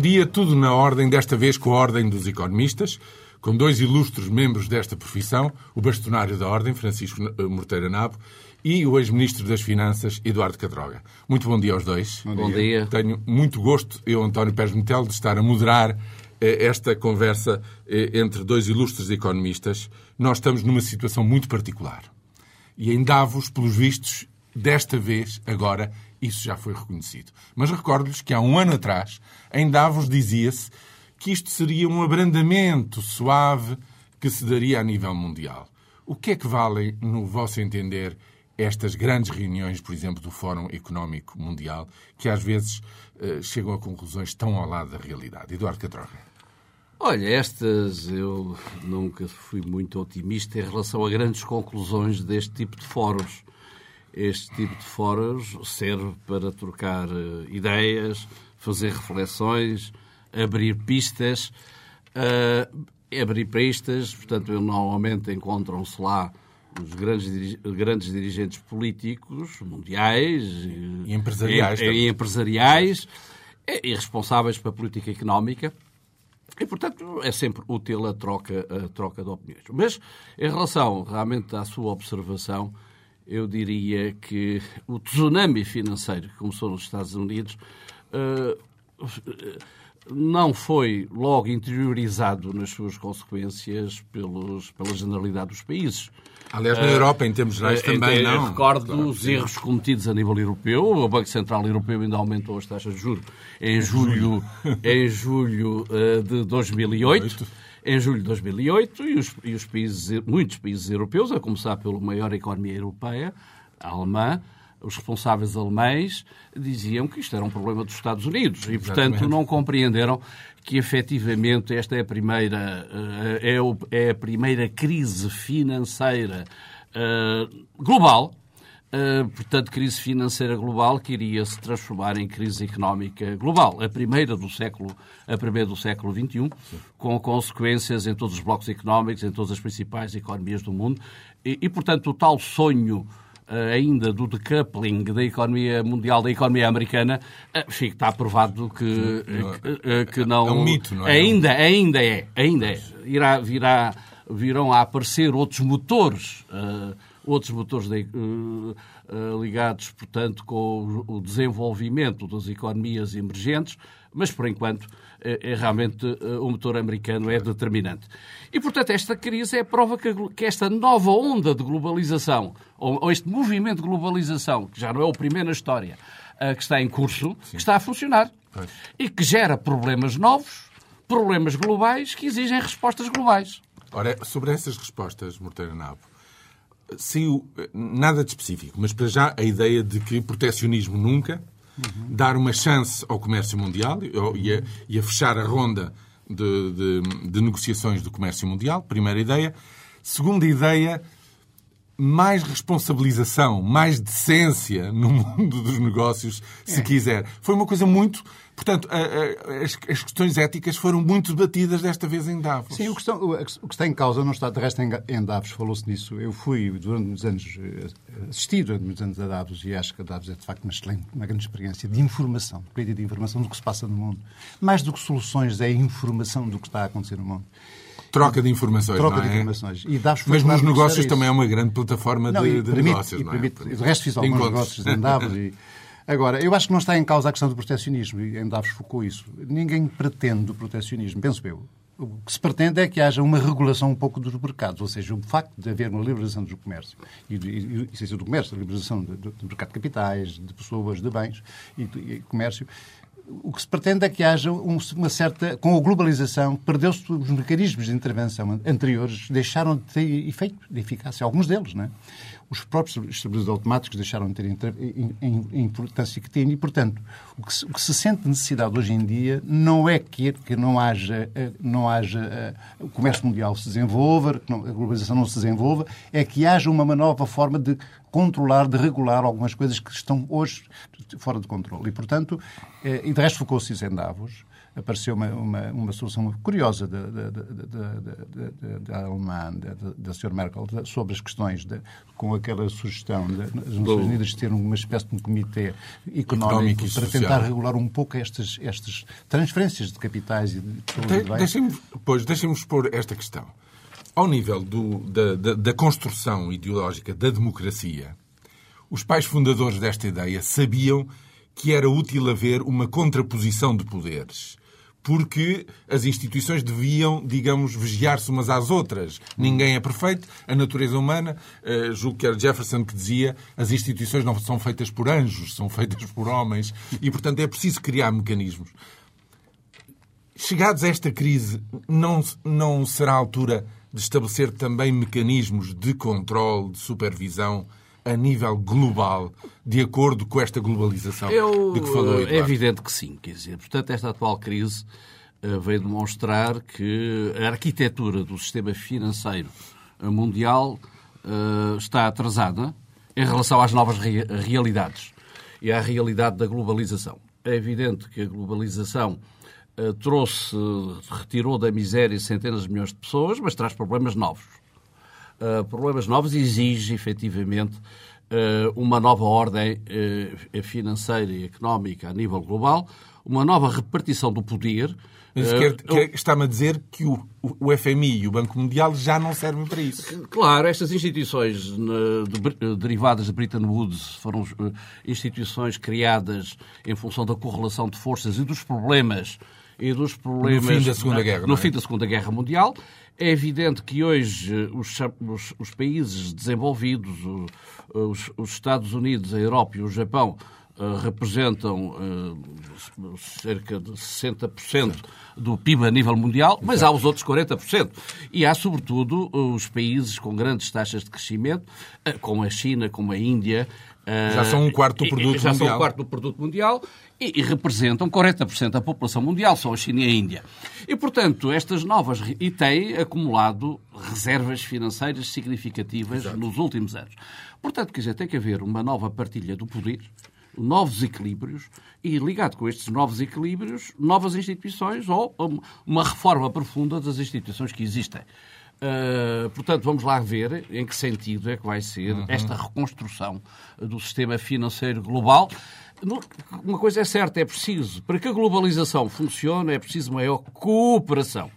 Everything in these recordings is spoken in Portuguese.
Bom dia, tudo na ordem, desta vez com a Ordem dos Economistas, com dois ilustres membros desta profissão, o bastonário da Ordem, Francisco Morteira Nabo, e o ex-ministro das Finanças, Eduardo Cadroga. Muito bom dia aos dois. Bom dia. Bom dia. Tenho muito gosto, eu, António Pérez Metel, de estar a moderar eh, esta conversa eh, entre dois ilustres economistas. Nós estamos numa situação muito particular. E em Davos, pelos vistos, desta vez, agora, isso já foi reconhecido. Mas recordo-lhes que há um ano atrás, em Davos, dizia-se que isto seria um abrandamento suave que se daria a nível mundial. O que é que valem, no vosso entender, estas grandes reuniões, por exemplo, do Fórum Económico Mundial, que às vezes uh, chegam a conclusões tão ao lado da realidade? Eduardo Catroga. Olha, estas eu nunca fui muito otimista em relação a grandes conclusões deste tipo de fóruns este tipo de fóruns serve para trocar uh, ideias, fazer reflexões, abrir pistas. Uh, abrir pistas, portanto, normalmente encontram-se lá os grandes, grandes dirigentes políticos mundiais e empresariais, e, e empresariais e, e responsáveis pela política económica. E, portanto, é sempre útil a troca, a troca de opiniões. Mas, em relação realmente à sua observação, eu diria que o tsunami financeiro que começou nos Estados Unidos uh, não foi logo interiorizado nas suas consequências pelos, pela generalidade dos países. Aliás, na Europa, em termos gerais, uh, também não. Recordo claro, os erros cometidos a nível europeu. O Banco Central Europeu ainda aumentou as taxas de juros em julho, em julho de 2008 em julho de 2008 e os, e os países, muitos países europeus, a começar pela maior economia europeia, a alemã, os responsáveis alemães diziam que isto era um problema dos Estados Unidos e, portanto, Exatamente. não compreenderam que efetivamente esta é a primeira, eh, é, é a primeira crise financeira uh, global Uh, portanto, crise financeira global que iria se transformar em crise económica global, a primeira do século, a primeira do século XXI, com consequências em todos os blocos económicos, em todas as principais economias do mundo, e, e portanto, o tal sonho uh, ainda do decoupling da economia mundial da economia americana, uh, está provado que, que não. É um mito, não é? Ainda, ainda é, ainda é. Irá, virá, virão a aparecer outros motores outros motores de, uh, uh, ligados, portanto, com o, desenvolvimento das economias emergentes, mas, por enquanto, é, é realmente o motor americano é determinante. E, portanto, esta crise é a prova que, que esta nova onda de globalização, ou, ou, este movimento de globalização, que já não é o primeiro na história, uh, que está em curso, Sim. que está a funcionar. Pois. E que gera problemas novos, problemas globais, que exigem respostas globais. Ora, sobre essas respostas, Morteiro Nabo, saiu nada de específico, mas para já a ideia de que protecionismo nunca, uhum. dar uma chance ao comércio mundial e a, e a fechar a ronda de, de, de, negociações do comércio mundial, primeira ideia. Segunda ideia, mais responsabilização, mais decência no mundo dos negócios, se é. quiser. Foi uma coisa muito Portanto, as, questões éticas foram muito debatidas desta vez em Davos. Sim, o que, está, o que está em causa não está de resto em Davos, falou-se nisso. Eu fui durante muitos anos, eh, assisti durante muitos anos a Davos e acho que a Davos é de facto uma excelente, uma grande experiência de informação, de de informação do que se passa no mundo. Mais do que soluções, é informação do que está a acontecer no mundo. Troca de informações, Troca de é? informações. E Mas nos negócios também é uma grande plataforma não, de, de permite, negócios, não é? Permite, de resto fiz alguns negócios em Davos e Agora, eu acho que não está em causa a questão do protecionismo, e em Davos focou isso. Ninguém pretende o protecionismo, penso eu. O que se pretende é que haja uma regulação um pouco dos mercados, ou seja, o facto de haver uma liberalização do comércio, e, e, e do comércio, a liberalização do, do, mercado de capitais, de pessoas, de bens e, e comércio, o que se pretende é que haja uma certa. Com a globalização, perdeu-se os mecanismos de intervenção anteriores, deixaram de ter efeito, de eficácia, alguns deles, não é? Os próprios estabilizadores automáticos deixaram de ter a importância que têm e, portanto, o que, se, o que, se, sente necessidade hoje em dia não é que, que não haja, eh, não haja eh, o comércio mundial se desenvolva, que a globalização não se desenvolva, é que haja uma nova forma de controlar, de regular algumas coisas que estão hoje fora de controle. E, portanto, eh, e de resto focou-se em Davos, apareceu uma, uma, uma solução curiosa da, da, da, da, Alemã, da, Sra. Merkel, sobre as questões, de, com aquela sugestão das Nações Unidas ter uma espécie de um comitê económico, para tentar regular um pouco estas, estas transferências de capitais e de de, Deixem-me pois, deixem expor esta questão. Ao nível do, da, da, da construção ideológica da democracia, os pais fundadores desta ideia sabiam que era útil haver uma contraposição de poderes porque as instituições deviam, digamos, vigiar-se umas às outras. Ninguém é perfeito. A natureza humana, uh, julgo que era Jefferson que dizia, as instituições não são feitas por anjos, são feitas por homens. E, portanto, é preciso criar mecanismos. Chegados a esta crise, não, não será a altura de estabelecer também mecanismos de controle, de supervisão, a nível global, de acordo com esta globalização Eu, de que falou Eduardo? É evidente que sim. Quer dizer, portanto, esta atual crise uh, veio demonstrar que a arquitetura do sistema financeiro mundial uh, está atrasada em relação às novas re realidades e à realidade da globalização. É evidente que a globalização trouxe, retirou da miséria centenas de milhões de pessoas, mas traz problemas novos uh, problemas novos exige, efetivamente, uh, uma nova ordem uh, financeira e económica a nível global, uma nova repartição do poder. Está-me a dizer que o, o FMI e o Banco Mundial já não servem para isso. Claro, estas instituições de, derivadas de Bretton Woods foram instituições criadas em função da correlação de forças e dos problemas e dos problemas no fim da Segunda Guerra, no é? fim da Segunda Guerra Mundial é evidente que hoje eh, os, os, os países desenvolvidos, os, os, Estados Unidos, a Europa e o Japão, uh, representam uh, cerca de 60% do PIB a nível mundial, mas há os outros 40%. E há, sobretudo, os países com grandes taxas de crescimento, como a China, como a Índia, já são um quarto do produto já mundial. são um quarto do produto mundial e, representam 40% da população mundial, são a China e a Índia. E, portanto, estas novas... E têm acumulado reservas financeiras significativas Exato. nos últimos anos. Portanto, quer dizer, tem que haver uma nova partilha do poder, novos equilíbrios e, ligado com estes novos equilíbrios, novas instituições ou uma reforma profunda das instituições que existem. Uh, portanto, vamos lá ver em que sentido é que vai ser uhum. esta reconstrução do sistema financeiro global. Uma coisa é certa, é preciso, para que a globalização funcione, é preciso maior cooperação.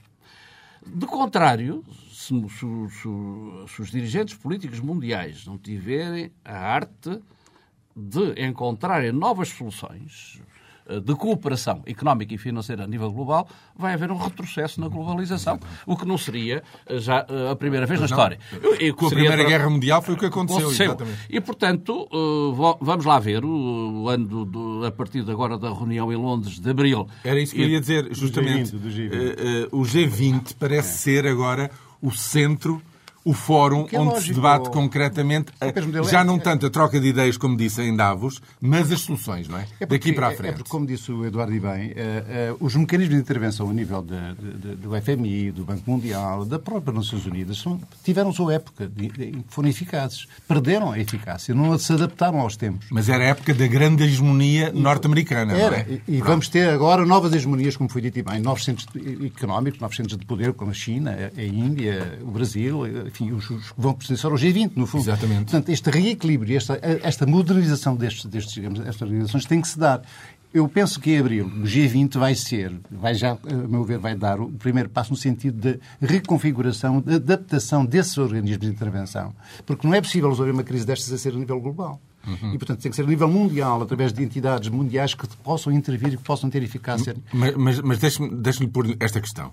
De contrário, se, se, se, os dirigentes políticos mundiais não tiverem a arte de encontrarem novas soluções, de cooperação económica e financeira a nível global, vai haver um retrocesso na globalização, o que não seria eh, já eh, a primeira vez na história. Com a Primeira Guerra Mundial foi o que aconteceu. aconteceu. E, portanto, vamos lá ver, o ano a partir de agora da reunião em Londres, de abril. Era isso que eu ia dizer, justamente. Do G20, do G20. o G20 parece é. ser agora o centro o fórum é onde lógico. se debate concretamente, já é- não tanto a troca de ideias, como disse em Davos, mas as soluções, não é? é porque, Daqui para a frente. É porque, como disse o Eduardo e bem, uh, uh, os mecanismos de intervenção a nível de, de, de, do FMI, do Banco Mundial, da própria Nações Unidas, são, tiveram sua época, foram eficazes. Perderam a eficácia, não se adaptaram aos tempos. Mas era a época da grande hegemonia norte-americana, Era, é? e, e vamos ter agora novas hegemonias, como foi dito e bem, novos centros económicos, novos centros de poder, como a China, a Índia, o Brasil, enfim, os, que vão pertencer ao G20, no fundo. Exatamente. Portanto, este reequilíbrio, esta, esta modernização destes, destes, digamos, estas organizações tem que se dar. Eu penso que em abril o G20 vai ser, vai já, a meu ver, vai dar o primeiro passo no sentido de reconfiguração, de adaptação desses organismos de intervenção. Porque não é possível resolver uma crise destas a ser a nível global. Uhum. E, portanto, tem que ser a nível mundial, através de entidades mundiais que possam intervir e que possam ter eficácia. Mas, mas, mas deixe-me deixe pôr esta questão.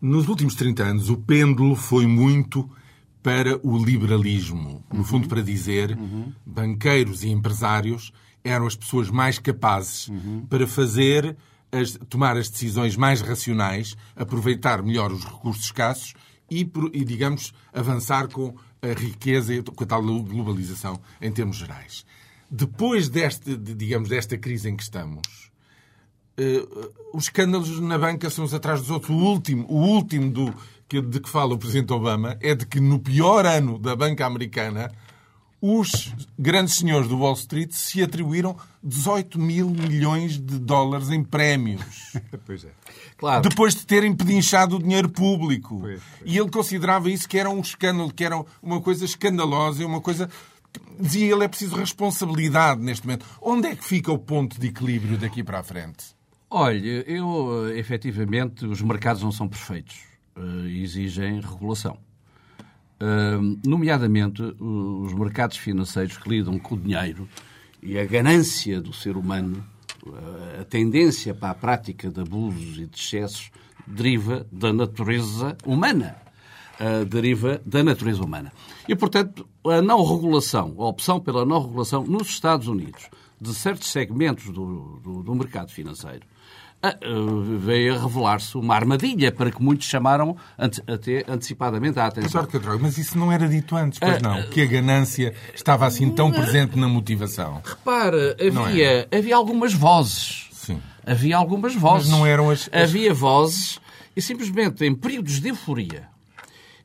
Nos últimos 30 anos, o pêndulo foi muito para o liberalismo. No fundo, para dizer, uhum. banqueiros e empresários eram as pessoas mais capazes uhum. para fazer, as, tomar as decisões mais racionais, aproveitar melhor os recursos escassos e, e, digamos, avançar com a riqueza e com a tal globalização em termos gerais. Depois deste, digamos, desta crise em que estamos, uh, os escândalos na banca são uns atrás dos outros. O último, o último do, que, de que fala o Presidente Obama é de que no pior ano da banca americana os grandes senhores do Wall Street se atribuíram 18 mil milhões de dólares em prémios. Pois é. Claro. Depois de terem pedinchado o dinheiro público. Pois, E ele considerava isso que era um escândalo, que era uma coisa escandalosa, uma coisa. Dizia ele é preciso responsabilidade neste momento. Onde é que fica o ponto de equilíbrio daqui para a frente? Olha, eu, efetivamente, os mercados não são perfeitos. Eh, exigem regulação. Uh, nomeadamente, uh, os mercados financeiros que lidam com o dinheiro e a ganância do ser humano, uh, a tendência para a prática de abusos e de excessos, deriva da natureza humana. Uh, deriva da natureza humana. E, portanto, a não regulação, a opção pela não regulação nos Estados Unidos de certos segmentos do, do, do mercado financeiro uh, veio a revelar-se uma armadilha para que muitos chamaram ante, até antecipadamente a atenção. olha, Pedro, mas isso não era dito antes, Ah, pois não? Que a ganância estava assim tão presente na motivação. Repara, havia, havia algumas vozes. Sim. Havia algumas vozes. Mas não eram as- as- Havia vozes e simplesmente em períodos de euforia,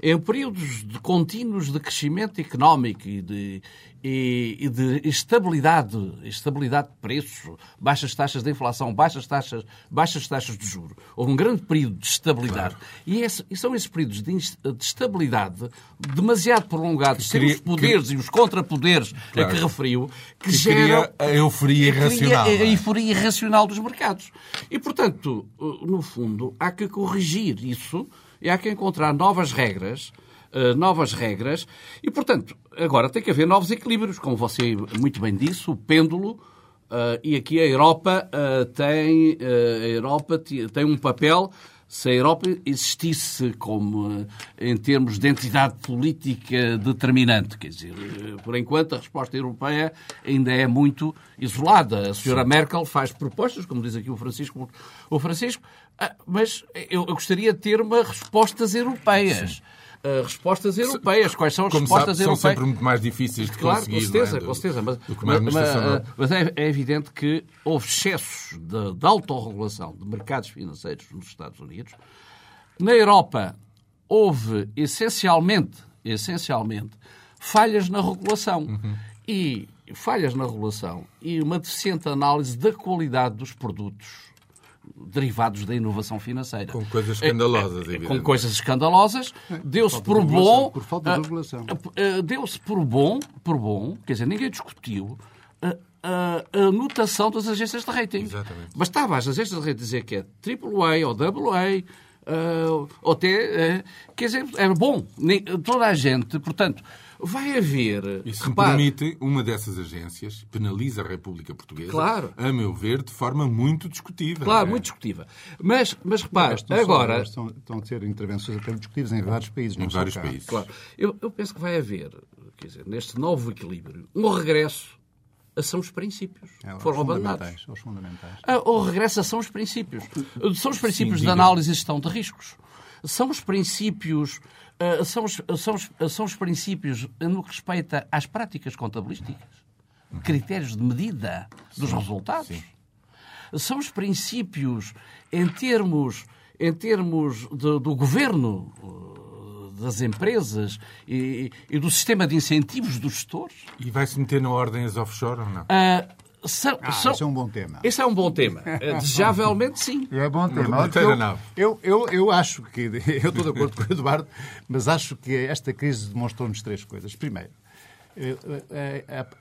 em períodos de contínuos de crescimento económico e de, e, e de estabilidade, estabilidade de preços, baixas taxas de inflação, baixas taxas, baixas taxas de juros. Houve um grande período de estabilidade. E, esse- e são esses períodos de, de estabilidade demasiado prolongados, sem cria- os poderes e os contrapoderes a Claro. que referiu, que, Que geram a euforia que irracional. a é? euforia irracional dos mercados. E, portanto, no fundo, há que corrigir isso e há que encontrar novas regras, uh, novas regras, e, portanto, agora tem que haver novos equilíbrios, como você muito bem disse, o pêndulo, uh, e aqui a Europa uh, tem, a Europa tem um papel se a Europa existisse como, eh, em termos de entidade política determinante, quer dizer, eh, por enquanto a resposta europeia ainda é muito isolada. A senhora Merkel faz propostas, como diz aqui o Francisco, o Francisco ah, mas eu, eu gostaria de ter uma respostas europeias. Ah, respostas europeias. Quais são as Como sabe, respostas são europeias? sempre muito mais difíceis de Claro, conseguir. com certeza, não é? Do- com certeza. Mas, mas, mas, não. mas é, é evidente que houve excessos de, de autorregulação de mercados financeiros nos Estados Unidos. Na Europa houve essencialmente, essencialmente falhas na regulação. Uhum. E falhas na regulação e uma deficiente análise da qualidade dos produtos derivados da inovação financeira. Com coisas escandalosas, É, é, evidente. Com coisas escandalosas. Deu-se por bom... por falta de ah, regulação. Uh, deu-se por bom, por bom, quer dizer, ninguém discutiu a, a, a notação das agências de rating. Exatamente. Bastava as agências de rating dizer que é AAA ou AA, uh, ou até, uh, quer dizer, é bom. Toda a gente, portanto, vai haver... E se me repare, permite, uma dessas agências penaliza a República Portuguesa, Claro. a meu ver, de forma muito discutível. Claro, é? muito discutível. Mas, mas repare, Estão só- agora... Estão, estão a ser intervenções até discutidas em vários países. não Em vários cá. países. Claro. Eu, eu penso que vai haver, quer dizer, neste novo equilíbrio, um regresso a são os princípios É, foram abandonados. fundamentais, aos fundamentais. Ah, Ou regressa são os princípios. São os princípios Sim, de análise e gestão de riscos. São os princípios, são os, são os, são os princípios no que respeita às práticas contabilísticas, critérios de medida dos resultados. São os princípios em termos, em termos de- do governo eh, das empresas e, e do sistema de incentivos dos gestores. E vai-se meter na ordem as offshore ou não? Ah, são, Ah, são- esse é um bom tema. esse é um bom tema. Eh, Desejavelmente, sim. É bom tema. Eu, eu, eu, eu acho que, eu estou de acordo com o Eduardo, mas acho que esta crise demonstrou-nos três coisas. Primeiro,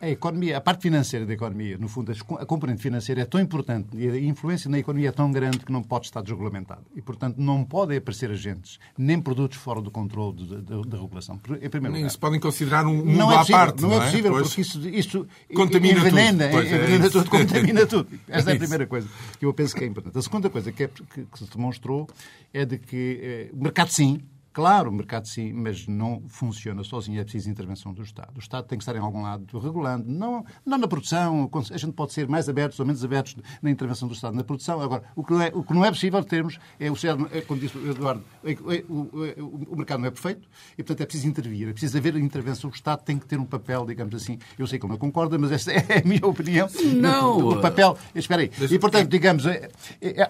a, a economia, a parte financeira da economia, no fundo, a componente financeira é tão importante e a influência na economia é tão grande que não pode estar desregulamentado. E, portanto, não podem aparecer agentes, nem produtos fora do controle da regulação. Em primeiro Nem lugar. se podem considerar um mundo Não é à possível, parte. não é possível, Pois. porque isso, isso Contamina envenena, tudo. Pois é, envenena isso. tudo, contamina tudo. Esta é a isso. primeira coisa que eu penso que é importante. A segunda coisa que, é- que- que se demonstrou é de que eh, o mercado sim, claro, o mercado sim, mas não funciona sozinho, é preciso intervenção do Estado. O Estado tem que estar em algum lado regulando, não, não na produção, a gente pode ser mais abertos ou menos abertos na intervenção do Estado na produção. Agora, o que não é, o que não é possível termos é, o é, como disse o Eduardo, é- é- o, o- o mercado não é perfeito e, portanto, é preciso intervir, é preciso haver intervenção. O Estado tem que ter um papel, digamos assim, eu sei que ele não concorda, mas esta é a minha opinião. Não. O papel, espera aí. E, portanto, digamos,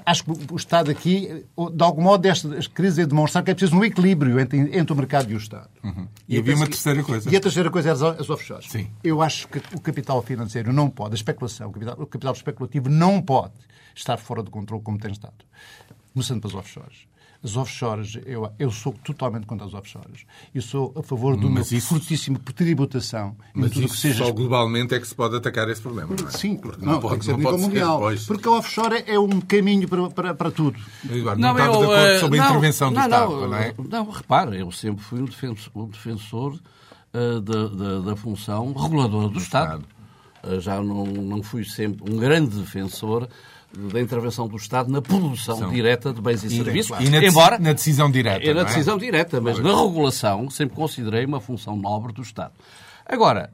acho que o Estado aqui, de algum modo, destas crises é demonstrar que é preciso um equilíbrio equilíbrio entre, entre o mercado e o Estado. Uhum. E, e havia uma terceira coisa. E a terceira coisa era as offshores. Sim. Eu acho que o capital financeiro não pode, a especulação, o capital, o capital especulativo não pode estar fora de controle como tem estado. Começando pelas offshores. As offshores, eu, eu sou totalmente contra as offshores. Eu sou a favor de uma isso... fortíssima tributação mas tudo que seja. Só globalmente é que se pode atacar esse problema. Não é? Sim, porque não, não pode, tem que ser a nível mundial. Ser, porque a offshore é um caminho para, para, para tudo. Eduardo, não, não estava eu, de acordo sobre não, a intervenção do Estado, não, não é? Não, repare, eu sempre fui um defensor, um defensor uh, da, da, da, função reguladora do, do Estado. Estado. Uh, já não, não fui sempre um grande defensor da intervenção do Estado na produção São. direta de bens e, serviços. E na, embora, na decisão direta. É na decisão direta, mas na regulação sempre considerei uma função nobre do Estado. Agora,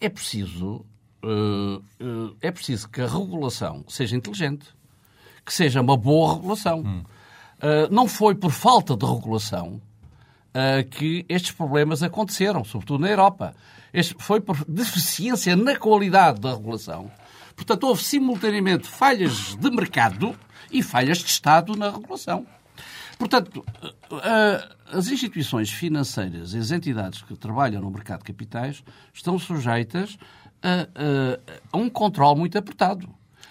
é preciso, uh, uh, é preciso que a regulação seja inteligente, que seja uma boa regulação. Hum. Uh, não foi por falta de regulação que estes problemas aconteceram, sobretudo na Europa. Este foi por deficiência na qualidade da regulação Portanto, houve simultaneamente falhas de mercado e falhas de Estado na regulação. Portanto, as instituições financeiras e as entidades que trabalham no mercado de capitais estão sujeitas a, a, a um controle muito apertado.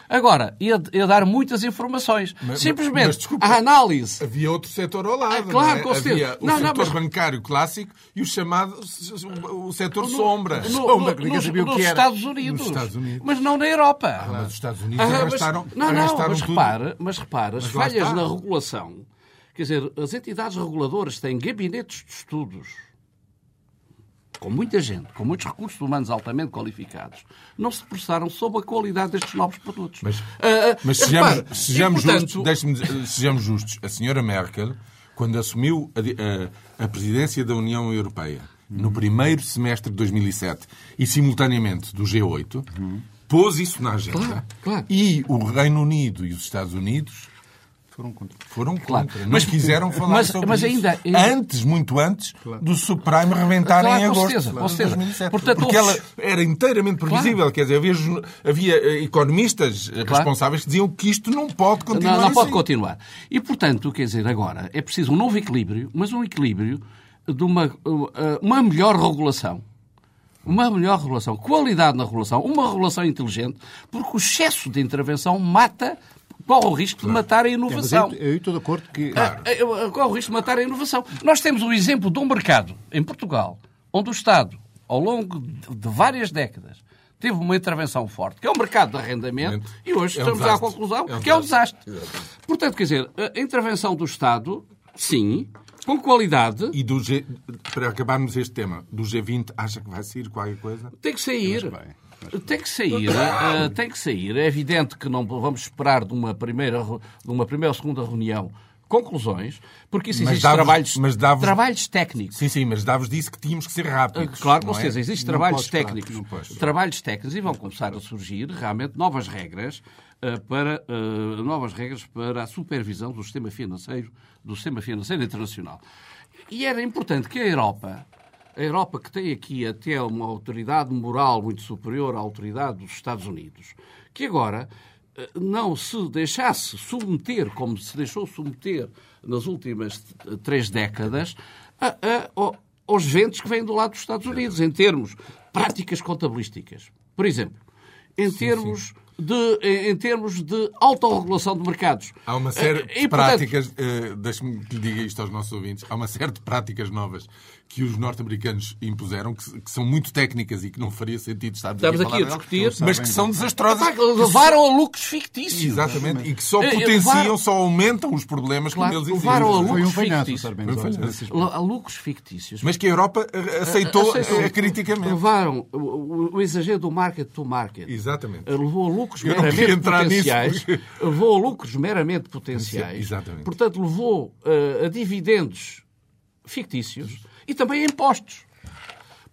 Agora, ia, ia dar muitas informações. Mas, Simplesmente, mas, desculpa, a análise... Havia outro setor ao lado, ah, claro, é? com certeza. Havia o não, setor não, mas... bancário clássico e o chamado o setor no, sombra. No, sombra no, nos, nos Estados Unidos. nos Estados Unidos. Mas não na Europa. Ah, mas os Estados Unidos ah, arrastaram, Não, não, arrastaram mas, tudo. repare, mas repare, as falhas na regulação... Quer dizer, as entidades reguladoras têm gabinetes de estudos com muita gente, com muitos recursos humanos altamente qualificados, não se debruçaram sobre a qualidade destes novos produtos. Mas, uh, mas sejamos, repare, sejamos, portanto... justos, sejamos justos. A senhora Merkel, quando assumiu a, a, a presidência da União Europeia, no primeiro semestre de 2007 e simultaneamente do G8, uhum. pôs isso na agenda. Claro, claro. E o Reino Unido e os Estados Unidos foram contra. Foram contra. Claro. Não mas, quiseram falar mas, sobre mas isso. Ainda, ainda... Antes, muito antes, claro. do Supremo reventar claro, em agosto certeza, de 2007. Portanto, Porque ela era inteiramente previsível. Quer dizer, havia, havia eh, economistas responsáveis que diziam que isto não pode continuar Não, não pode assim. continuar. E, portanto, quer dizer, agora é preciso um novo equilíbrio, mas um equilíbrio de uma, eh, uma melhor regulação uma melhor regulação, qualidade na regulação, uma regulação inteligente, porque o excesso de intervenção mata corre o risco claro. de matar a inovação. Eu estou de acordo que. Claro. Corre o risco de matar a inovação. Nós temos o exemplo de um mercado em Portugal, onde o Estado, ao longo de várias décadas, teve uma intervenção forte, que é o mercado de arrendamento, e hoje é um estamos à conclusão é um que é um desastre. Portanto, quer dizer, a intervenção do Estado, sim, com qualidade. E do G... para acabarmos este tema, do G20, acha que vai sair qualquer coisa? Tem que sair. Tem que sair, uh, tem que sair. É evidente que não vamos esperar de uma primeira, de uma primeira ou segunda reunião conclusões, porque isso existe trabalhos, trabalhos técnicos. Sim, sim, mas davos disse que tínhamos que ser rápidos. Uh, claro, com é? certeza, existem trabalhos técnicos. Trabalhos técnicos e vão começar a surgir realmente novas regras uh, para uh, novas regras para a supervisão do sistema financeiro, do sistema financeiro internacional. E era importante que a Europa a Europa, que tem aqui até uma autoridade moral muito superior à autoridade dos Estados Unidos, que agora eh, não se deixasse submeter, como se deixou submeter nas últimas três décadas, a, a, aos ventos que vêm do lado dos Estados Unidos, em termos práticas contabilísticas. Por exemplo, em termos. Sim, sim de, em termos de autorregulação de mercados. Há uma série de e, práticas, portanto... uh, deixe-me que lhe diga isto aos nossos ouvintes, há uma série de práticas novas que os norte-americanos impuseram, que, que, são muito técnicas e que não faria sentido estarmos Estamos aqui a, a discutir, mas que são desastrosas. Ah, levaram a lucros fictícios. Exatamente, e que só potenciam, levaram... só aumentam os problemas claro, como eles Levaram a lucros fictícios. A lucros fictícios. Mas que a Europa aceitou, aceitou criticamente. Levaram o, o, exagero do market to market. Exatamente. Levou a lucros meramente potenciais. Porque... Levou a lucros meramente potenciais. Exatamente. Portanto, levou uh, a dividendos fictícios e também a impostos.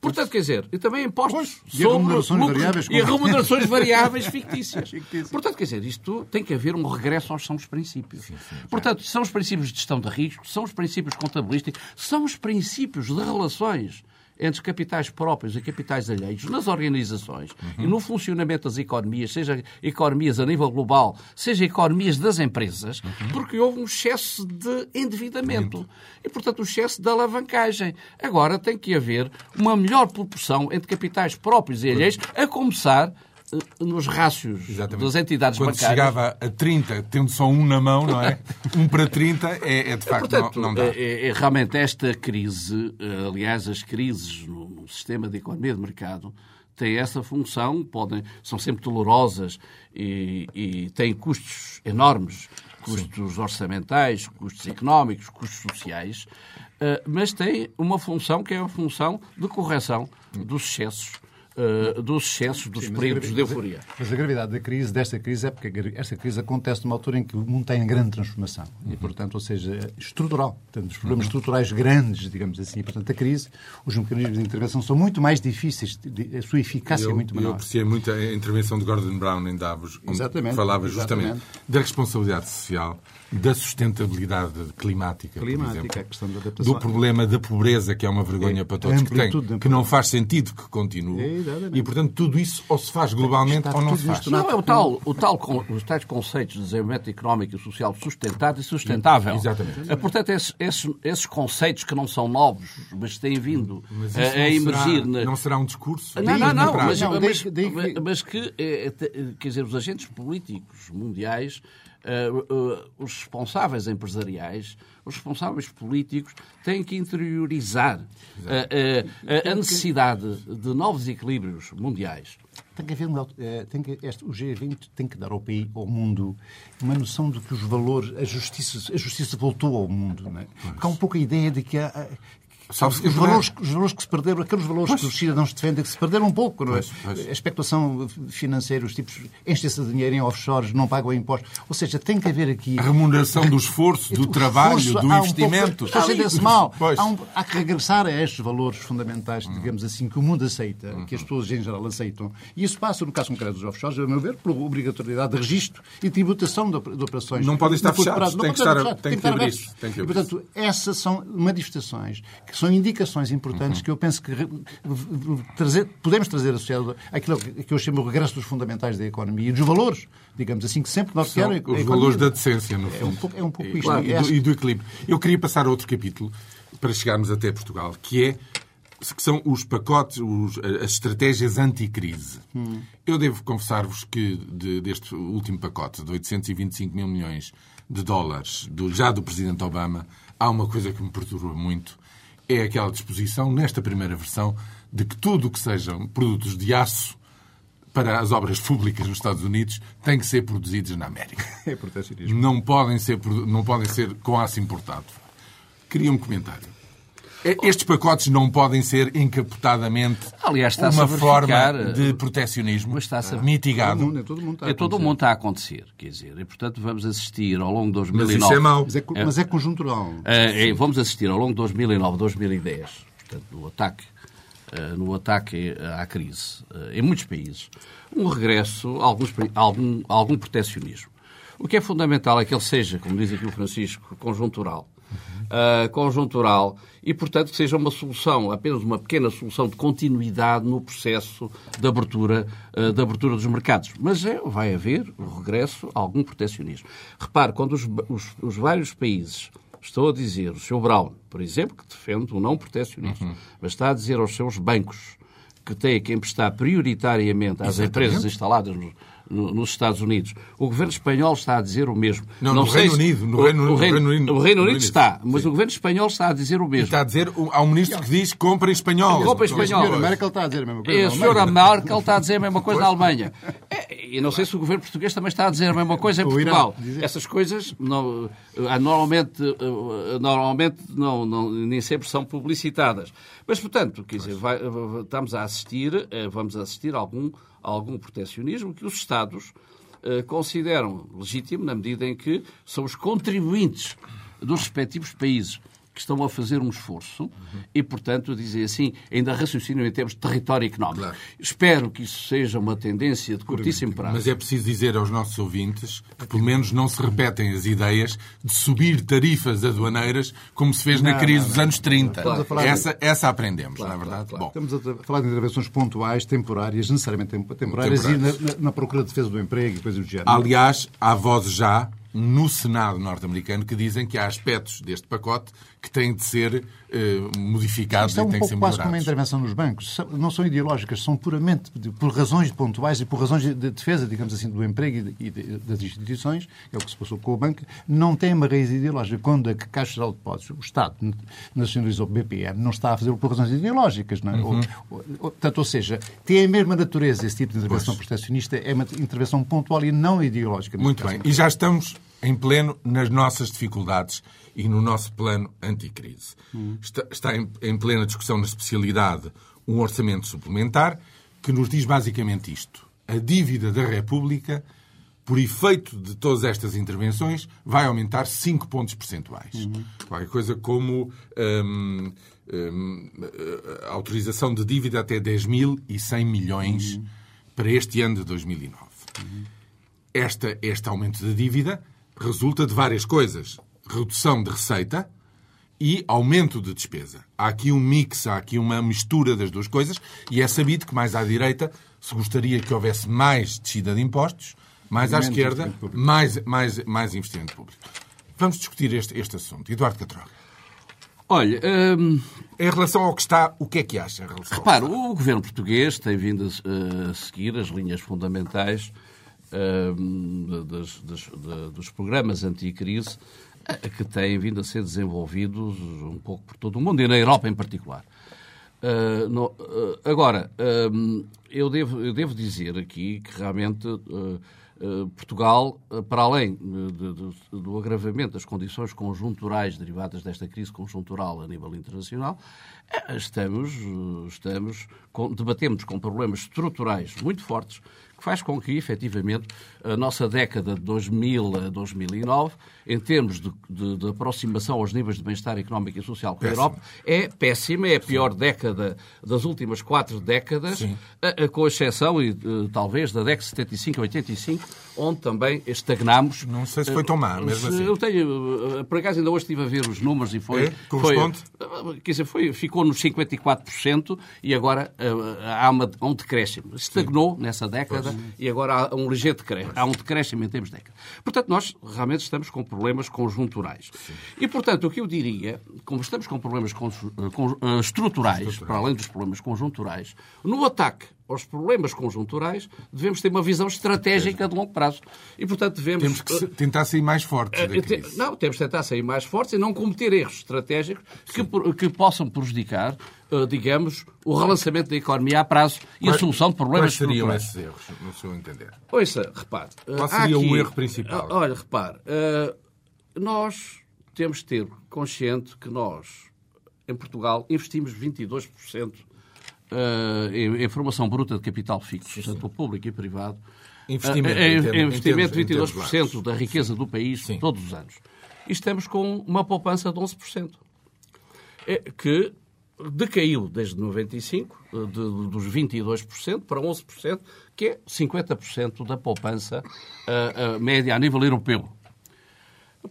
Portanto, quer dizer, e também impostos pois, e sobre remunerações lucros, variáveis. E remunerações variáveis fictícias. Portanto, quer dizer, isto tem que haver um regresso aos são os princípios. Sim, sim, Portanto, são os princípios de gestão de risco, são os princípios contabilísticos, são os princípios de relações entre capitais próprios e capitais alheios nas organizações uhum. e no funcionamento das economias, seja economias a nível global, seja economias das empresas, uhum. porque houve um excesso de endividamento Muito. e, portanto, um excesso de alavancagem. Agora tem que haver uma melhor proporção entre capitais próprios e alheios, a começar nos rácios Exatamente. das entidades Quando bancárias. chegava a 30, tendo só um na mão, não é? um para 30 é, é de facto Portanto, não, não dá. É, é, realmente esta crise, eh, aliás, as crises no, no, sistema de economia de mercado têm essa função, podem, são sempre dolorosas e, e têm custos enormes, custos Sim. orçamentais, custos económicos, custos sociais, eh, mas têm uma função que é a função de correção dos excessos uh, dos excessos, dos Sim, períodos de euforia. Mas a gravidade da crise, desta crise, é porque esta crise acontece numa altura em que o mundo está em grande transformação. Uhum. E, portanto, ou seja, estrutural. Portanto, os problemas uhum. estruturais grandes, digamos assim. E, portanto, a crise, os mecanismos de intervenção são muito mais difíceis, a sua eficácia eu, é muito menor. Eu apreciei muito a intervenção de Gordon Brown em Davos, onde exatamente, falava justamente exatamente. da responsabilidade social da sustentabilidade climática, climática por exemplo, questão da adaptação. do problema da pobreza, que é uma vergonha é, para todos, que, tem, que não faz sentido que continue. É, e, portanto, tudo isso ou se faz globalmente ou não se faz. Não, é o tal, o tal, os tais conceitos de desenvolvimento económico e social sustentado e sustentável. Exatamente. É, portanto, esses, esses, esses, conceitos que não são novos, mas têm vindo a, a emergir... Será, na... Não será um discurso? Não, não, não, mas, mas, mas, mas que, é, quer dizer, os agentes políticos mundiais Uh, uh, os responsáveis empresariais, os responsáveis políticos têm que interiorizar uh, a necessidade de novos equilíbrios mundiais. Tem que haver um, tem que, este, o G20 tem que dar ao país, ao mundo, uma noção de que os valores, a justiça, a justiça voltou ao mundo. Não é? Porque há um pouco a ideia de que há, Sabe os, valores, os valores que se perderam, aqueles valores pois. que os cidadãos defendem, que se perderam um pouco, não é? Pois, pois. A especulação financeira, os tipos enchem-se de dinheiro em offshores, não pagam impostos. Ou seja, tem que haver aqui. A remuneração do esforço, do trabalho, esforço, do investimento. Um pouco, mal. Há, um, há, que regressar a estes valores fundamentais, digamos assim, que o mundo aceita, que as pessoas em geral aceitam. E isso passa, no caso concreto dos offshores, a meu ver, por obrigatoriedade de registro e tributação de, operações. Não podem estar fechados, tem que, estar, tem que abrir isso. E, portanto, essas são manifestações que são indicações importantes uhum. que eu penso que trazer, podemos trazer associado àquilo que eu chamo o regresso dos fundamentais da economia e dos valores, digamos assim, que sempre nós queremos. Os valores da decência, no fundo. É um pouco, é um pouco isto. Claro, e, do, e do equilíbrio. Eu queria passar a outro capítulo para chegarmos até Portugal, que é que são os pacotes, os, as estratégias anticrise. Hum. Eu devo confessar-vos que de, deste último pacote de 825 mil milhões de dólares, do, já do Presidente Obama, há uma coisa que me perturba muito, é aquela disposição, nesta primeira versão, de que tudo o que sejam produtos de aço para as obras públicas nos Estados Unidos têm que ser produzidos na América. É protecionismo. Não podem ser, não podem ser com aço importado. Queria um comentário. Estes pacotes não podem ser encapotadamente Aliás, uma forma de protecionismo está a ser... mitigado. Todo mundo, é todo mundo está a, é todo mundo está a acontecer. Quer dizer, e portanto vamos assistir ao longo de 2009... Mas isso é mau. Mas é, mas é conjuntural. É, é, vamos assistir ao longo de 2009, 2010, portanto, no ataque, eh, no ataque à crise eh, em muitos países, um regresso a, alguns, a algum, a algum protecionismo. O que é fundamental é que ele seja, como diz aqui o Francisco, conjuntural uh, conjuntural e, portanto, que seja uma solução, apenas uma pequena solução de continuidade no processo de abertura, uh, de abertura dos mercados. Mas é, vai haver o regresso a algum proteccionismo. Repare, quando os, os, os vários países Estou a dizer, o Sr. Brown, por exemplo, que defende o não protecionismo, uhum. mas está a dizer aos seus bancos que têm que emprestar prioritariamente às Exatamente. empresas instaladas no, nos Estados Unidos. O governo espanhol está a dizer o mesmo. Não, não no, Reino Unido, no, Reino, o, Reino, Unido. O Reino Unido está, mas Sim. o governo espanhol está a dizer o mesmo. E está a dizer, há um ministro que diz compra em espanhol. Compra em espanhol. A senhora Merkel está a dizer a mesma coisa. E a senhora Merkel está a dizer a mesma coisa na Alemanha. E não sei se o governo português também está a dizer a mesma coisa em Portugal. Essas coisas não, ah, normalmente, ah, normalmente não, não, nem sempre são publicitadas. Mas, portanto, quer dizer, vai, estamos a assistir, eh, vamos assistir a algum, a algum protecionismo que os Estados eh, consideram legítimo na medida em que são os contribuintes dos respectivos países que estão a fazer um esforço e, portanto, dizer assim, ainda raciocínio em termos de território económico. Claro. Espero que isso seja uma tendência de curtíssimo prazo. Mas é preciso dizer aos nossos ouvintes que, pelo menos, não se repetem as ideias de subir tarifas aduaneiras como se fez na Não, crise não, dos não. anos 30. Estamos a falar de- Essa, essa aprendemos, na verdade. Bom, Estamos a falar de intervenções pontuais, temporárias, necessariamente tempo- temporárias, e na, Temporárias. na- na procura de defesa do emprego e coisas do género. aliás, há vozes já no Senado norte-americano que dizem que há aspectos deste pacote que têm de ser eh, modificados Isto é e um têm que ser pouco quase como a melhorados. intervenção nos bancos. Não são ideológicas, são puramente de- por razões pontuais e por razões de defesa, digamos assim, do emprego e, de- e de- das instituições, é o que se passou com o banco, não tem uma raiz ideológica. Quando a Caixa Geral de Depósitos, o Estado nacionalizou o BPM, não está a fazer por razões ideológicas. Não é? Uhum. ou, ou, portanto, ou seja, tem a mesma natureza esse tipo de intervenção protecionista, é uma intervenção pontual e não ideológica. Muito bem. E já estamos em pleno nas nossas dificuldades e no nosso plano anticrise. Está, está em, em plena discussão na especialidade um orçamento suplementar que nos diz basicamente isto. A dívida da República, por efeito de todas estas intervenções, vai aumentar 5 pontos percentuais. Qualquer coisa como hum, hum, autorização de dívida até 10.100 milhões para este ano de 2009 esta, este aumento da dívida resulta de várias coisas. Redução de receita e aumento de despesa. Há aqui um mix, há aqui uma mistura das duas coisas e é sabido que mais à direita se gostaria que houvesse mais descida de impostos, mais à esquerda, mais, mais, mais investimento público. Vamos discutir este, este assunto. Eduardo Catroga, Olha, hum, em relação ao que está, o que é que acha? Em relação ao Repare, que está? o governo português tem vindo a, a seguir as linhas fundamentais das- das- da- dos programas anticrise que têm vindo a ser desenvolvidos um pouco por todo o mundo e na Europa em particular. Uh, no- uh, agora, um, eu, devo, eu devo dizer aqui que realmente uh, uh, Portugal, uh, para além de- de- do agravamento das condições conjunturais derivadas desta crise conjuntural a nível internacional, eh, estamos, estamos com, debatemos com problemas estruturais muito fortes que faz com que, efetivamente, a nossa década de 2000 a 2009, em termos de, de- de aproximação aos níveis de bem-estar económico e social com a. Europa, é péssima, é a pior década das últimas quatro décadas, Sim. A- com exceção, e, eh, talvez, da década de 75 a 85, onde também estagnámos. Não sei se foi tão má, mesmo assim. Eu tenho, eh, por acaso, ainda hoje estive a ver os números e foi... É? Corresponde? Foi, quer dizer, foi, ficou nos 54% e agora eh, há uma- há um decréscimo. Estagnou nessa década e agora há um ligeiro decréscimo. Há um decréscimo em termos de década. Portanto, nós realmente estamos com problemas conjunturais. E, portanto, o que eu diria, como estamos com problemas eh, eh, estruturais, para além dos problemas conjunturais, no ataque aos problemas conjunturais, devemos ter uma visão estratégica de longo prazo. E, portanto, devemos... Temos que tentar sair mais fortes da Eh, te- crise. Não, temos de tentar sair mais fortes e não cometer erros estratégicos que, que possam prejudicar, eh, digamos, o relançamento da economia a prazo e a solução de problemas Quais seriam esses erros, no seu entender? Ouça, repare. eh, Qual seria o erro principal? Ah, Olha, repare. nós temos de ter consciente que nós, em Portugal, investimos 22% eh, em, em formação bruta de capital fixo, tanto público e privado. Investimento, Eh, em em- termos- em investimento termos 22% da riqueza do país Sim. todos os anos. E estamos com uma poupança de 11%. É, que decaiu desde 95, eh, de- dos 22% para 11%, que é 50% da poupança ah, ah, média a nível europeu.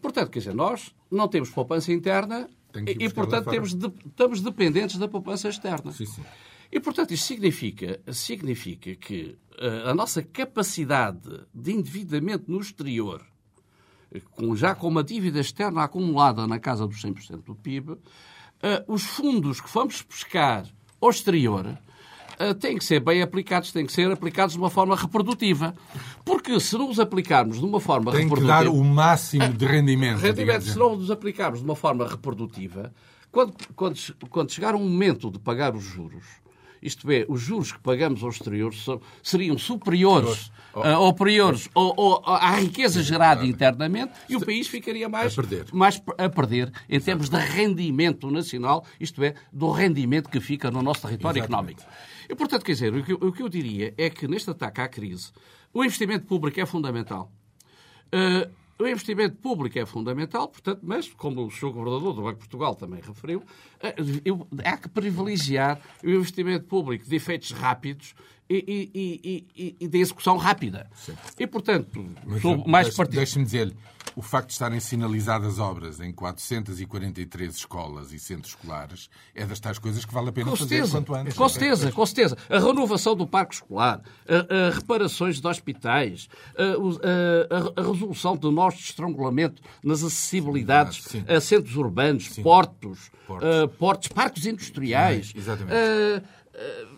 Portanto, quer dizer, nós não temos poupança interna e, portanto, temos de- estamos dependentes da poupança externa. Sim, sim. E, portanto, isto significa, significa que eh, a nossa capacidade de endividamento no exterior, com, já com uma dívida externa acumulada na casa dos 100% do PIB, eh, os fundos que vamos pescar ao exterior eh, têm que ser bem aplicados, têm que ser aplicados de uma forma reprodutiva. Porque se não os aplicarmos de uma forma Tem que reprodutiva... dar o máximo de rendimento. Rendimento, se não nos aplicarmos de uma forma reprodutiva, quando, quando, quando chegar um momento de pagar os juros, isto é, os juros que pagamos ao exterior são- seriam superiores ah, ou superiores ou, ou, à riqueza gerada internamente e o país ficaria mais A perder. mais a perder em termos de rendimento nacional, isto é, do rendimento que fica no nosso território Exatamente. económico. E, portanto, quer dizer, o que, eu- o que eu diria é que neste ataque à crise, o investimento público é fundamental. Uh, o investimento público é fundamental, portanto, mas, como o Sr. Governador do Banco de Portugal também referiu, eh, há que privilegiar o investimento público de efeitos rápidos e, e, e, e de execução rápida. Sim. E, portanto, mas, sou mais partido. Deixe-me dizer-lhe, o facto de estarem sinalizadas obras em 443 escolas e centros escolares é das tais coisas que vale a pena com fazer certeza, quanto antes. Com certeza, com certeza. A renovação do parque escolar, a, a reparações de hospitais, a, a, a, resolução do nosso estrangulamento nas acessibilidades a centros urbanos, Sim. portos, portos. portos, parques industriais. Sim, exatamente eh,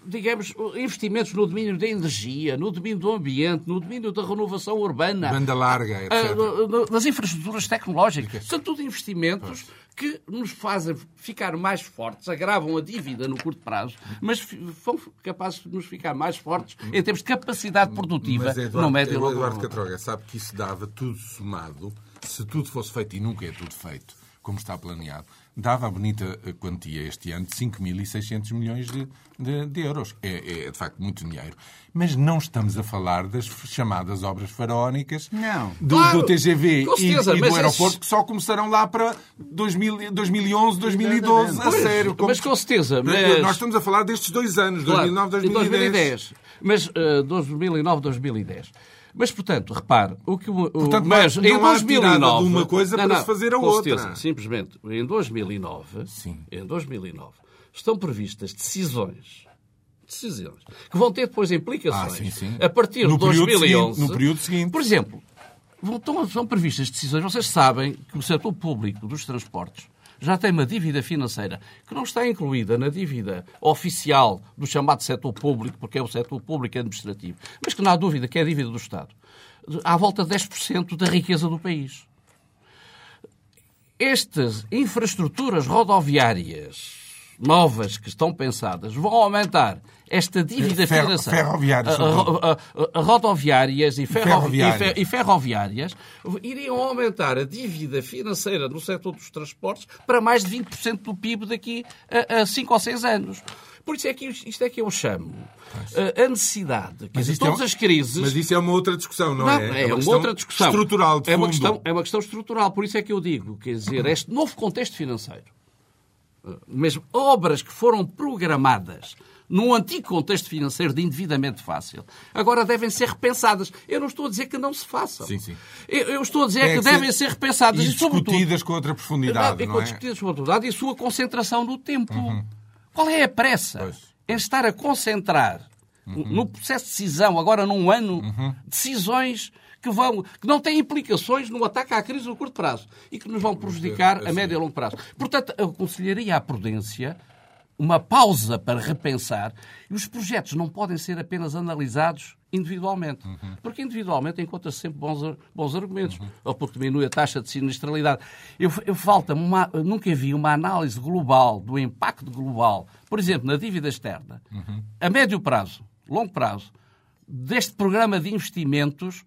digamos, investimentos no domínio da energia, no domínio do ambiente, no domínio da renovação urbana. Banda larga, etc. Eh, nas infraestruturas tecnológicas. São tudo investimentos que nos fazem ficar mais fortes, agravam a dívida no curto prazo, mas são capazes de nos ficar mais fortes em termos de capacidade produtiva mas Eduardo, no médio e longo Eduardo Catroga sabe que isso dava tudo somado, se tudo fosse feito, e nunca é tudo feito, como está planeado, dava a bonita quantia este ano de 5.600 milhões de, de, de euros. É, é, de facto, muito dinheiro. Mas não estamos a falar das chamadas obras faraónicas do, claro, do TGV certeza, e, e do aeroporto, esses... que só começarão lá para 2000, 2011, 2012, a sério. Como... Mas com certeza. Mas... Nós estamos a falar destes dois anos, claro, 2009, 2010. 2010. Mas uh, 2009, 2010. Mas, portanto, repare, o que o, portanto, mas não em 2009 de uma coisa não, para não, se fazer a outra. Certeza, simplesmente, em 2009, Sim. em 2009, estão previstas decisões decisões que vão ter depois implicações ah, sim, sim. a partir no de 2011. Seguinte, no período seguinte. Por exemplo, vão, são previstas decisões. Vocês sabem que o setor público dos transportes já tem uma dívida financeira que não está incluída na dívida oficial do chamado setor público, porque é o setor público administrativo, mas que não há dúvida que é a dívida do Estado, à volta de 10% da riqueza do país. Estas infraestruturas rodoviárias novas que estão pensadas vão aumentar esta dívida Fer, financeira. Ferroviárias. rodoviárias e, ferro, ferroviárias. E, ferroviárias iriam aumentar a dívida financeira no setor dos transportes para mais de 20% do PIB daqui a 5 ou 6 anos. Por isso é que isto é que eu chamo a necessidade. Quer dizer, todas é, as crises. Mas isso é uma outra discussão, não, não é? É, é uma, outra discussão. Estrutural, de é uma, questão, é uma questão estrutural. Por isso é que eu digo, quer dizer, este novo contexto financeiro, mesmo obras que foram programadas num antigo contexto financeiro de endividamento fácil, agora devem ser repensadas. Eu não estou a dizer que não se façam. Sim, sim. Eu, eu estou a dizer que, que, devem ser, repensadas. E, discutidas com outra profundidade, e, não é? Discutidas com outra profundidade e sua concentração no tempo. Uhum. Qual é a pressa pois. em estar a concentrar uhum. no processo de decisão, agora num ano, uhum. decisões que, vão, que não têm implicações no ataque à crise no curto prazo e que nos vão prejudicar a médio e longo prazo. Portanto, aconselharia à prudência uma pausa para repensar. E os projetos não podem ser apenas analisados individualmente. Uhum. Porque individualmente encontra-se sempre bons, bons argumentos. Uhum. Ou porque diminui a taxa de sinistralidade. Eu, eu falta uma, eu nunca vi uma análise global do impacto global, por exemplo, na dívida externa, uhum. a médio prazo, longo prazo, deste programa de investimentos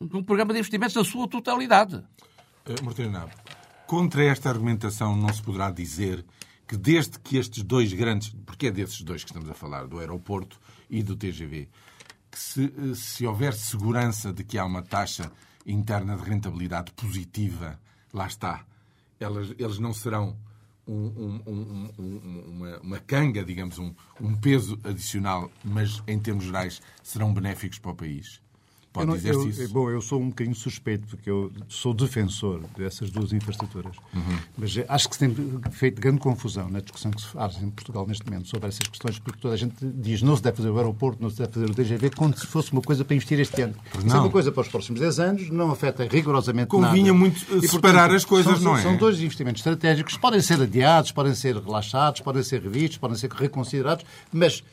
um programa de investimentos na sua totalidade. Uh, Martina, contra esta argumentação não se poderá dizer que desde que estes dois grandes, porque é desses dois que estamos a falar, do aeroporto e do TGV, que se, eh, se houver segurança de que há uma taxa interna de rentabilidade positiva, lá está, elas, eles não serão um, um, um, uma, uma, canga, digamos, um, peso adicional, mas em termos gerais serão benéficos para o país. Pode não, dizer-se isso? Bom, eu sou um bocadinho suspeito, porque eu sou defensor dessas duas infraestruturas. Uhum. Mas acho que se tem feito grande confusão na discussão que se faz em Portugal neste momento sobre essas questões, porque toda a gente diz não se deve fazer o aeroporto, não se deve fazer o TGV, como se fosse uma coisa para investir este ano. Não. Se é uma coisa para os próximos 10 anos, não afeta rigorosamente Convinha nada. muito e, separar as coisas, são, não é? São dois investimentos estratégicos, podem ser adiados, podem ser relaxados, podem ser revistos, podem ser reconsiderados, mas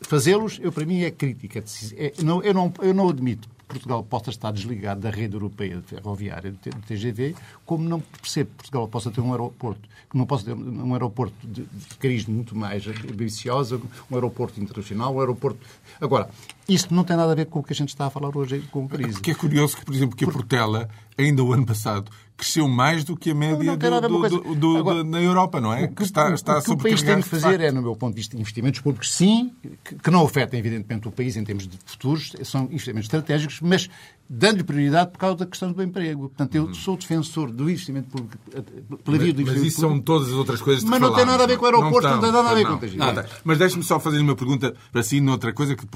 fazê-los, eu para mim, é crítica. É, não, eu, não, eu não admito Portugal possa estar desligado da rede europeia ferroviária do TGV, como não percebo que Portugal possa ter um aeroporto, que não possa ter um aeroporto de, de muito mais ambiciosa, um aeroporto internacional, um aeroporto... Agora, isto não tem nada a ver com o que a gente está a falar hoje com a crise. Porque é curioso que, por exemplo, que a Portela, ainda o ano passado, cresceu mais do que a média não do, do, do, Agora, na Europa, não é? O que, está, o- está o que o país tem que de fazer é, no meu ponto de vista, investimentos públicos, sim, que, que não afetem, evidentemente, o país em termos de futuros, são investimentos estratégicos, mas dando-lhe prioridade por causa da questão do emprego. Portanto, eu sou defensor do investimento público eh, pela via do Uhum. Mas investimento isso são público. todas as outras coisas de Mas que não tem nada a ver com o aeroporto, não estão, tem nada a ver pois com não. o. Não tem. Mas deixe-me só fazer uma pergunta para si noutra coisa que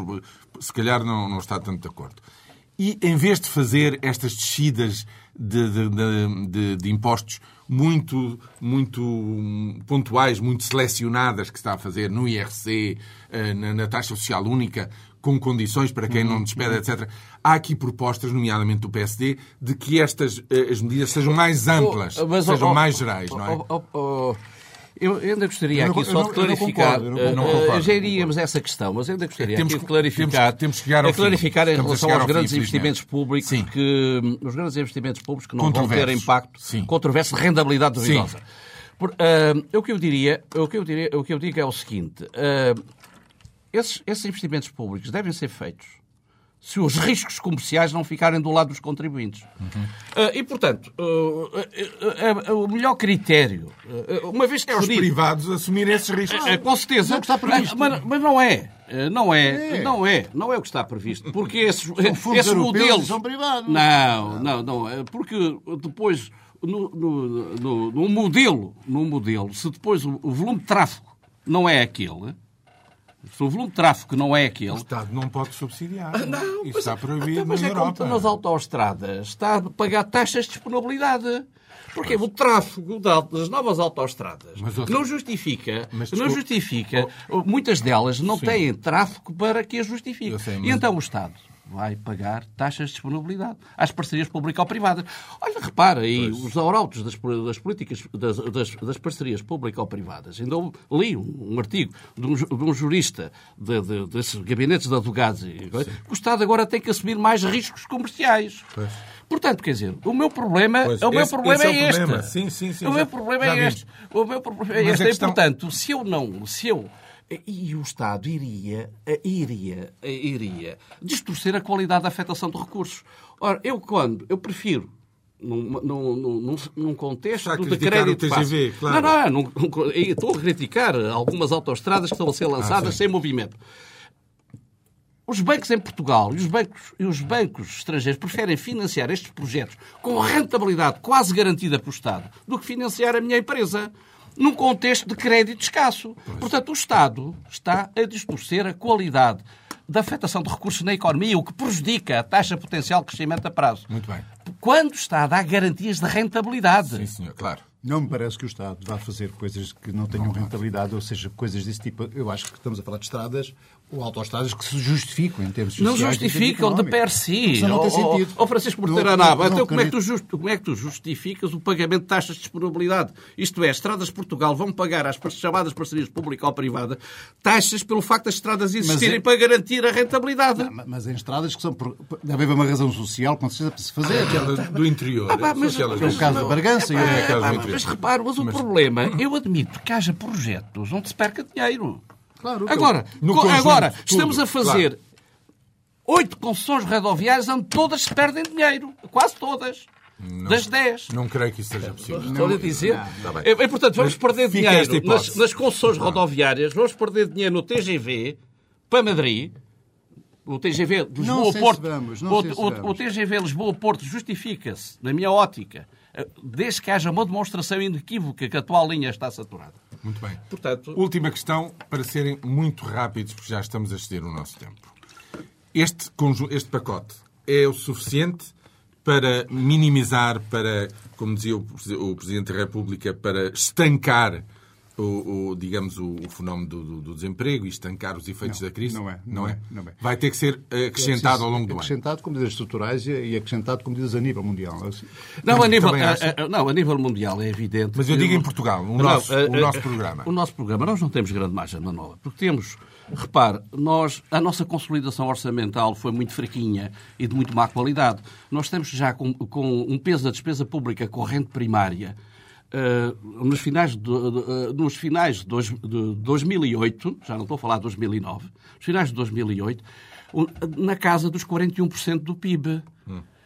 se calhar não, não está tanto de acordo. E em vez de fazer estas descidas de, de- de- de- impostos muito, muito pontuais, muito selecionadas que está a fazer no IRC, eh, na, na taxa social única, com condições para quem não despede, etc. Há aqui propostas, nomeadamente do PSD, de que estas eh, as medidas sejam mais amplas, Oh, mas, sejam oh, mais oh, gerais, não é? Eu ainda gostaria não- aqui só não- de não clarificar. concordo, eu não eh, concordo. eh, Já iríamos essa questão, mas ainda gostaria Temos aqui de clarificar, temos- temos que chegar ao a fim. clarificar em Estamos a relação aos ao fim, grandes infelizmente. investimentos públicos, Sim. que hum, os grandes investimentos públicos que não vão ter impacto Sim. controverso de rendabilidade duvidosa. Por, ah, o que eu diria, o que eu diria, o que eu digo é o seguinte: ah, esses, esses investimentos públicos devem ser feitos se os riscos comerciais não ficarem do lado dos contribuintes. Ah, e, portanto, ah, ah, ah, o melhor critério, ah, uma vez que É os privados assumirem esses riscos. é, com certeza. Não é o que está previsto. Ah, Mas, mas não é. Eh, Não é. É. Não é. Não é o que está previsto. Porque esses, fundos esses modelos. e são privados. Não, não, não. É Porque depois, no, no, no- no modelo, no modelo, se depois o, o volume de tráfego não é aquele, se o volume de tráfego não é O aquele, Estado não pode subsidiar. Ah, não, Isso mas- está proibido então, mas na é como Europa. nas autoestradas. Está a pagar taxas de disponibilidade. Porque o tráfego da- das novas autoestradas Mas outra- não justifica, Mas não desculpe- justifica, muitas delas não têm tráfego para que as justifique. Sei, E mas- então o Estado vai pagar taxas de disponibilidade às parcerias público-privadas. Olha, repara aí, os arautos das, das políticas, das, das- das parcerias público-privadas. Ainda li um, um artigo de um, de um jurista de, de- desses gabinetes de advogados e o Estado agora tem que assumir mais riscos comerciais. Pois. Portanto, quer dizer, o meu problema, Pois, o meu esse- problema esse é é este. problema. Sim, sim, sim, o meu problema é este. O meu problema é este. E, portanto, se eu não, se eu e o Estado iria, iria, iria distorcer a qualidade da afetação de recursos. Ora, eu quando, eu prefiro num, num, num, num contexto Está a de criticar crédito o TGV, claro. Não, não, não, não, estou a criticar algumas autoestradas que estão a ser lançadas Ah, sem movimento. Os bancos em Portugal e os bancos, e os bancos estrangeiros preferem financiar estes projetos com rentabilidade quase garantida pelo Estado do que financiar a minha empresa num contexto de crédito escasso. Portanto, o Estado está a distorcer a qualidade da afetação de recursos na economia, o que prejudica a taxa potencial de crescimento a prazo. Muito bem. Quando está a dar garantias de rentabilidade. Sim, senhor, claro. Não me parece que o Estado vá fazer coisas que não tenham rentabilidade, ou seja, coisas desse tipo. Eu acho que estamos a falar de estradas ou autoestradas que se justificam em termos Não sociais. e termos justificam de per si. Isso não tem sentido. Ó Francisco Não- Morteira não- Nava, não então como é, que acredito. tu just- como é que tu justificas o pagamento de taxas de disponibilidade? Isto é, as estradas de Portugal vão pagar às chamadas parcerias pública ou privada taxas pelo facto das estradas existirem é- para garantir a rentabilidade. Não, mas em estradas que são. por- Deve haver uma razão social, com certeza, para se fazer. Aquela do interior. Ah, pá, mas- É o caso da Bargança e É, do Ah, interior. mas repare, mas o problema, eu admito que haja projetos onde se perca dinheiro. Claro, Agora, conjunto, agora tudo, estamos a fazer claro. oito concessões rodoviárias onde todas se perdem dinheiro. Quase todas. Das dez. Não creio que isso seja possível. Estou a dizer. Está bem. E, e, portanto, vamos perder fica esta dinheiro nas, nas concessões rodoviárias, vamos perder dinheiro no TGV para Madrid. O TGV Não Lisboa-Porto. não O, o- o TGV Lisboa-Porto justifica-se, na minha ótica, eh, desde que haja uma demonstração inequívoca que a atual linha está saturada. Muito bem. Portanto, Última questão, para serem muito rápidos, porque já estamos a exceder o nosso tempo. Este, este pacote é o suficiente para minimizar, para, como dizia o Presidente da República, para estancar o, o, digamos, o, o fenómeno do, do- do desemprego e estancar os efeitos Não, da crise? não é, não é, não é. Vai ter que ser eh, acrescentado ao longo do ano. Acrescentado com medidas estruturais e acrescentado com medidas a nível mundial. Assim, não a, nível, também acha? a- a- não, a nível mundial é evidente. Mas eu digo em Portugal, o Não, nosso, a- o a- nosso programa. O nosso programa, nós não temos grande margem de manobra, porque temos, repare, nós, a nossa consolidação orçamental foi muito fraquinha e de muito má qualidade. Nós estamos já com, com um peso da despesa pública corrente primária eh, nos finais, de, eh, nos finais de, dois- de 2008, já não estou a falar de 2009, nos finais de 2008, um, na casa dos 41% do PIB.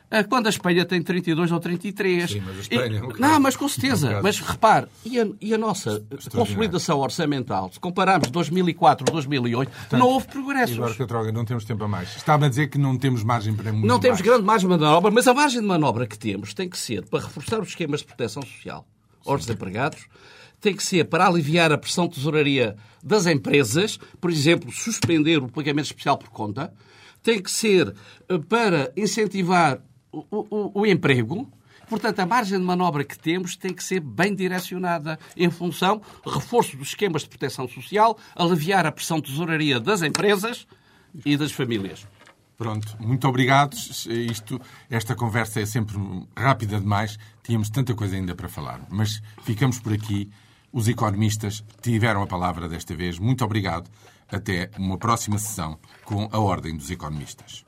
Ah, Quando a Espanha tem 32 ou 33. Sim, mas a Espanha é um E- Não, mas com é um certeza. Mas repare, e a, e a nossa consolidação orçamental, se compararmos 2004 2008, não houve progressos. Agora, Catroga, não temos tempo a mais. Estava a dizer que não temos margem para muito Não temos mais. grande margem de manobra, mas a margem de manobra que temos tem que ser para reforçar os esquemas de proteção social aos desempregados, tem que ser para aliviar a pressão de tesouraria das empresas, por exemplo, suspender o pagamento especial por conta, tem que ser eh, para incentivar o, o- o emprego. Portanto, a margem de manobra que temos tem que ser bem direcionada em função reforço dos esquemas de proteção social, aliviar a pressão de tesouraria das empresas e das famílias. Pronto, muito obrigado. Isto, esta conversa é sempre rápida demais. Tínhamos tanta coisa ainda para falar. Mas ficamos por aqui. Os economistas tiveram a palavra desta vez. Muito obrigado. Até uma próxima sessão com a Ordem dos Economistas.